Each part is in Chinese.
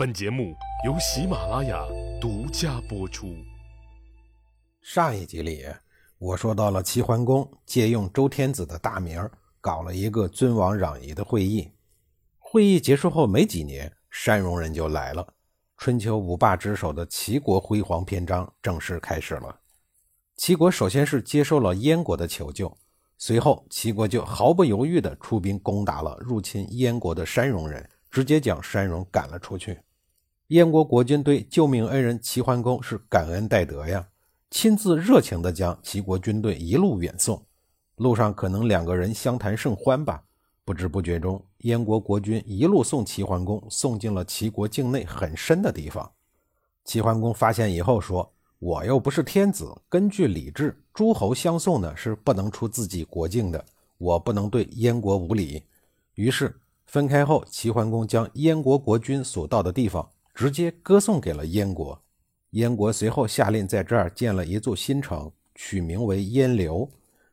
本节目由喜马拉雅独家播出。上一集里，我说到了齐桓公借用周天子的大名，搞了一个尊王攘夷的会议。会议结束后没几年，山戎人就来了。春秋五霸之首的齐国辉煌篇章正式开始了。齐国首先是接受了燕国的求救。随后，齐国就毫不犹豫地出兵攻打了入侵燕国的山戎人，直接将山戎赶了出去。燕国国君对救命恩人齐桓公是感恩戴德呀，亲自热情地将齐国军队一路远送。路上可能两个人相谈甚欢吧，不知不觉中，燕国国君一路送齐桓公送进了齐国境内很深的地方。齐桓公发现以后说。我又不是天子，根据礼制，诸侯相送呢是不能出自己国境的，我不能对燕国无礼。于是分开后，齐桓公将燕国国君所到的地方直接歌颂给了燕国。燕国随后下令在这儿建了一座新城，取名为燕留，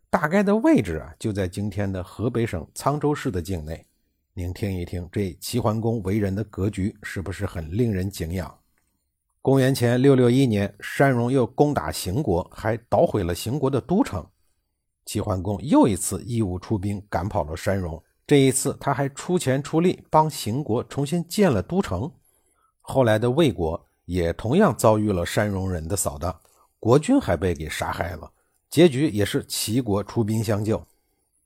大概的位置啊就在今天的河北省沧州市的境内。您听一听，这齐桓公为人的格局是不是很令人敬仰？公元前六六一年，山戎又攻打邢国，还捣毁了邢国的都城。齐桓公又一次义务出兵赶跑了山戎。这一次，他还出钱出力帮邢国重新建了都城。后来的魏国也同样遭遇了山戎人的扫荡，国君还被给杀害了。结局也是齐国出兵相救。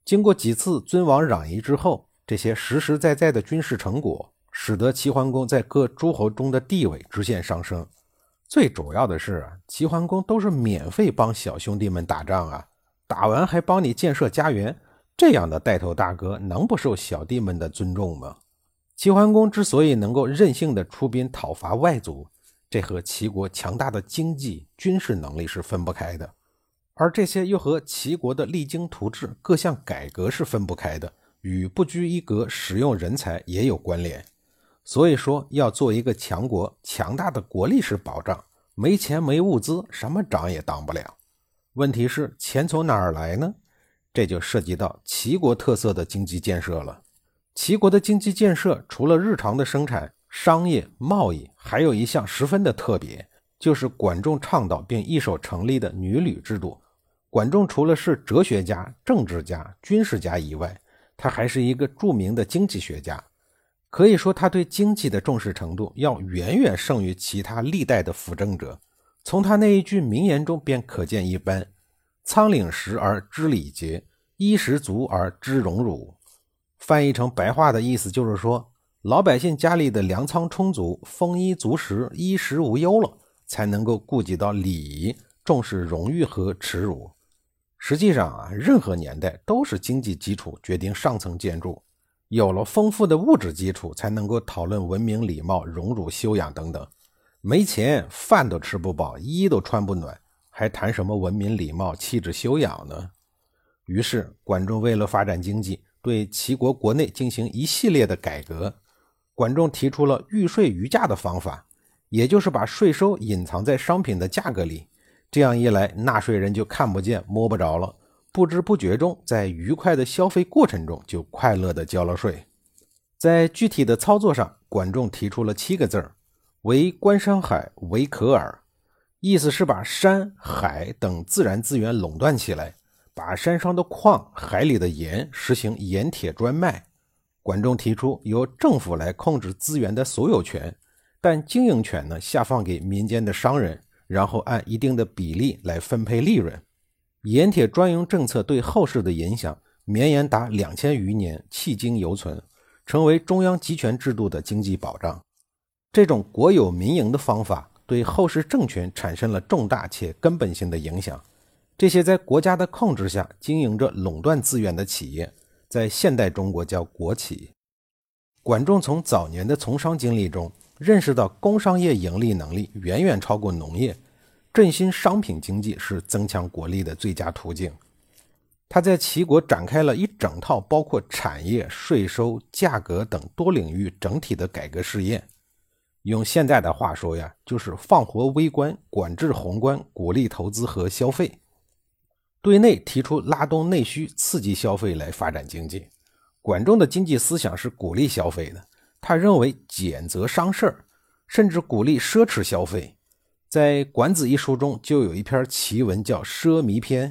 经过几次尊王攘夷之后，这些实实在在的军事成果。使得齐桓公在各诸侯中的地位直线上升。最主要的是，齐桓公都是免费帮小兄弟们打仗啊，打完还帮你建设家园，这样的带头大哥能不受小弟们的尊重吗？齐桓公之所以能够任性的出兵讨伐外族，这和齐国强大的经济、军事能力是分不开的，而这些又和齐国的励精图治各项改革是分不开的，与不拘一格使用人才也有关联。所以说，要做一个强国，强大的国力是保障。没钱没物资，什么长也当不了。问题是钱从哪儿来呢？这就涉及到齐国特色的经济建设了。齐国的经济建设除了日常的生产、商业、贸易，还有一项十分的特别，就是管仲倡导并一手成立的女旅制度。管仲除了是哲学家、政治家、军事家以外，他还是一个著名的经济学家。可以说，他对经济的重视程度要远远胜于其他历代的辅政者。从他那一句名言中便可见一斑：“仓廪实而知礼节，衣食足而知荣辱。”翻译成白话的意思就是说，老百姓家里的粮仓充足，丰衣足食，衣食无忧了，才能够顾及到礼仪，重视荣誉和耻辱。实际上啊，任何年代都是经济基础决定上层建筑。有了丰富的物质基础，才能够讨论文明、礼貌、荣辱、修养等等。没钱，饭都吃不饱，衣都穿不暖，还谈什么文明、礼貌、气质、修养呢？于是，管仲为了发展经济，对齐国国内进行一系列的改革。管仲提出了预税余价的方法，也就是把税收隐藏在商品的价格里，这样一来，纳税人就看不见、摸不着了。不知不觉中，在愉快的消费过程中，就快乐的交了税。在具体的操作上，管仲提出了七个字儿：“为官山海，为可耳。”意思是把山海等自然资源垄断起来，把山上的矿、海里的盐实行盐铁专卖。管仲提出由政府来控制资源的所有权，但经营权呢下放给民间的商人，然后按一定的比例来分配利润。盐铁专营政策对后世的影响绵延达两千余年，迄今犹存，成为中央集权制度的经济保障。这种国有民营的方法对后世政权产生了重大且根本性的影响。这些在国家的控制下经营着垄断资源的企业，在现代中国叫国企。管仲从早年的从商经历中认识到，工商业盈利能力远远超过农业。振兴商品经济是增强国力的最佳途径。他在齐国展开了一整套包括产业、税收、价格等多领域整体的改革试验。用现在的话说呀，就是放活微观，管制宏观，鼓励投资和消费。对内提出拉动内需、刺激消费来发展经济。管仲的经济思想是鼓励消费的。他认为俭则伤事儿。甚至鼓励奢侈消费。在《管子》一书中，就有一篇奇文叫《奢靡篇》。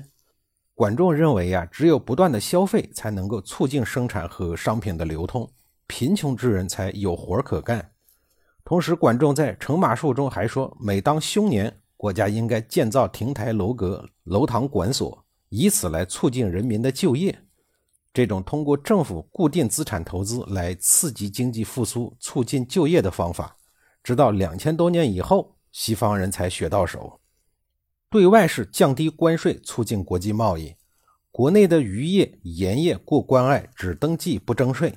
管仲认为呀，只有不断的消费，才能够促进生产和商品的流通，贫穷之人才有活可干。同时，管仲在《乘马术》中还说，每当凶年，国家应该建造亭台楼阁、楼堂馆所，以此来促进人民的就业。这种通过政府固定资产投资来刺激经济复苏、促进就业的方法，直到两千多年以后。西方人才学到手，对外是降低关税，促进国际贸易；国内的渔业、盐业过关隘，只登记不征税；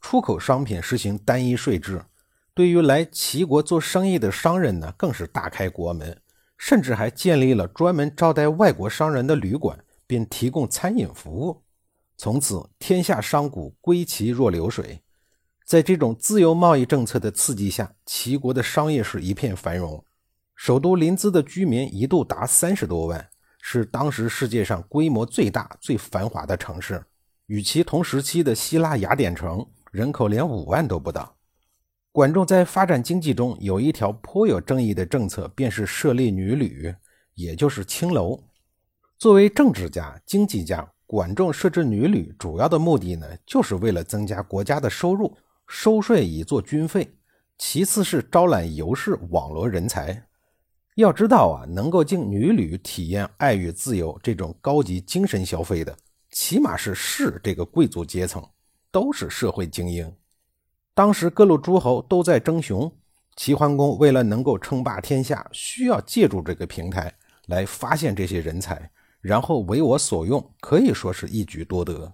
出口商品实行单一税制。对于来齐国做生意的商人呢，更是大开国门，甚至还建立了专门招待外国商人的旅馆，并提供餐饮服务。从此，天下商贾归齐若流水。在这种自由贸易政策的刺激下，齐国的商业是一片繁荣。首都临淄的居民一度达三十多万，是当时世界上规模最大、最繁华的城市。与其同时期的希腊雅典城人口连五万都不到。管仲在发展经济中有一条颇有争议的政策，便是设立女旅，也就是青楼。作为政治家、经济家，管仲设置女旅主要的目的呢，就是为了增加国家的收入，收税以作军费；其次是招揽游士，网罗人才。要知道啊，能够进女旅体验爱与自由这种高级精神消费的，起码是士这个贵族阶层，都是社会精英。当时各路诸侯都在争雄，齐桓公为了能够称霸天下，需要借助这个平台来发现这些人才，然后为我所用，可以说是一举多得。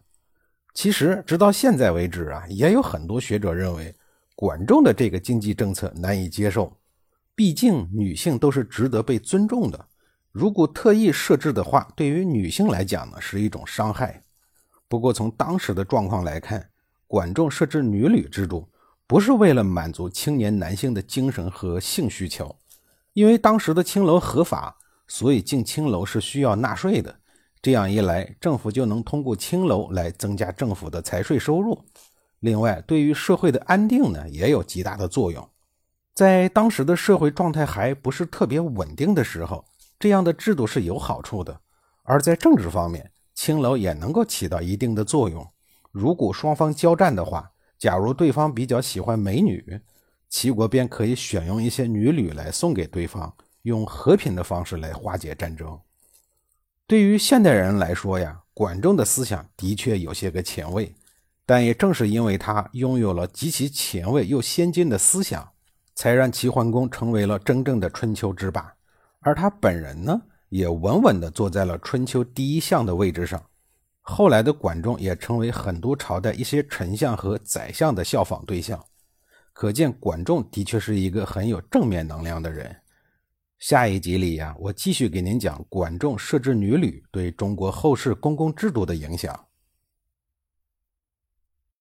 其实直到现在为止啊，也有很多学者认为，管仲的这个经济政策难以接受。毕竟女性都是值得被尊重的，如果特意设置的话，对于女性来讲呢是一种伤害。不过从当时的状况来看，管仲设置女旅制度，不是为了满足青年男性的精神和性需求，因为当时的青楼合法，所以进青楼是需要纳税的。这样一来，政府就能通过青楼来增加政府的财税收入。另外，对于社会的安定呢，也有极大的作用。在当时的社会状态还不是特别稳定的时候，这样的制度是有好处的。而在政治方面，青楼也能够起到一定的作用。如果双方交战的话，假如对方比较喜欢美女，齐国便可以选用一些女旅来送给对方，用和平的方式来化解战争。对于现代人来说呀，管仲的思想的确有些个前卫，但也正是因为他拥有了极其前卫又先进的思想。才让齐桓公成为了真正的春秋之霸，而他本人呢，也稳稳地坐在了春秋第一相的位置上。后来的管仲也成为很多朝代一些丞相和宰相的效仿对象。可见管仲的确是一个很有正面能量的人。下一集里呀，我继续给您讲管仲设置女旅对中国后世公共制度的影响。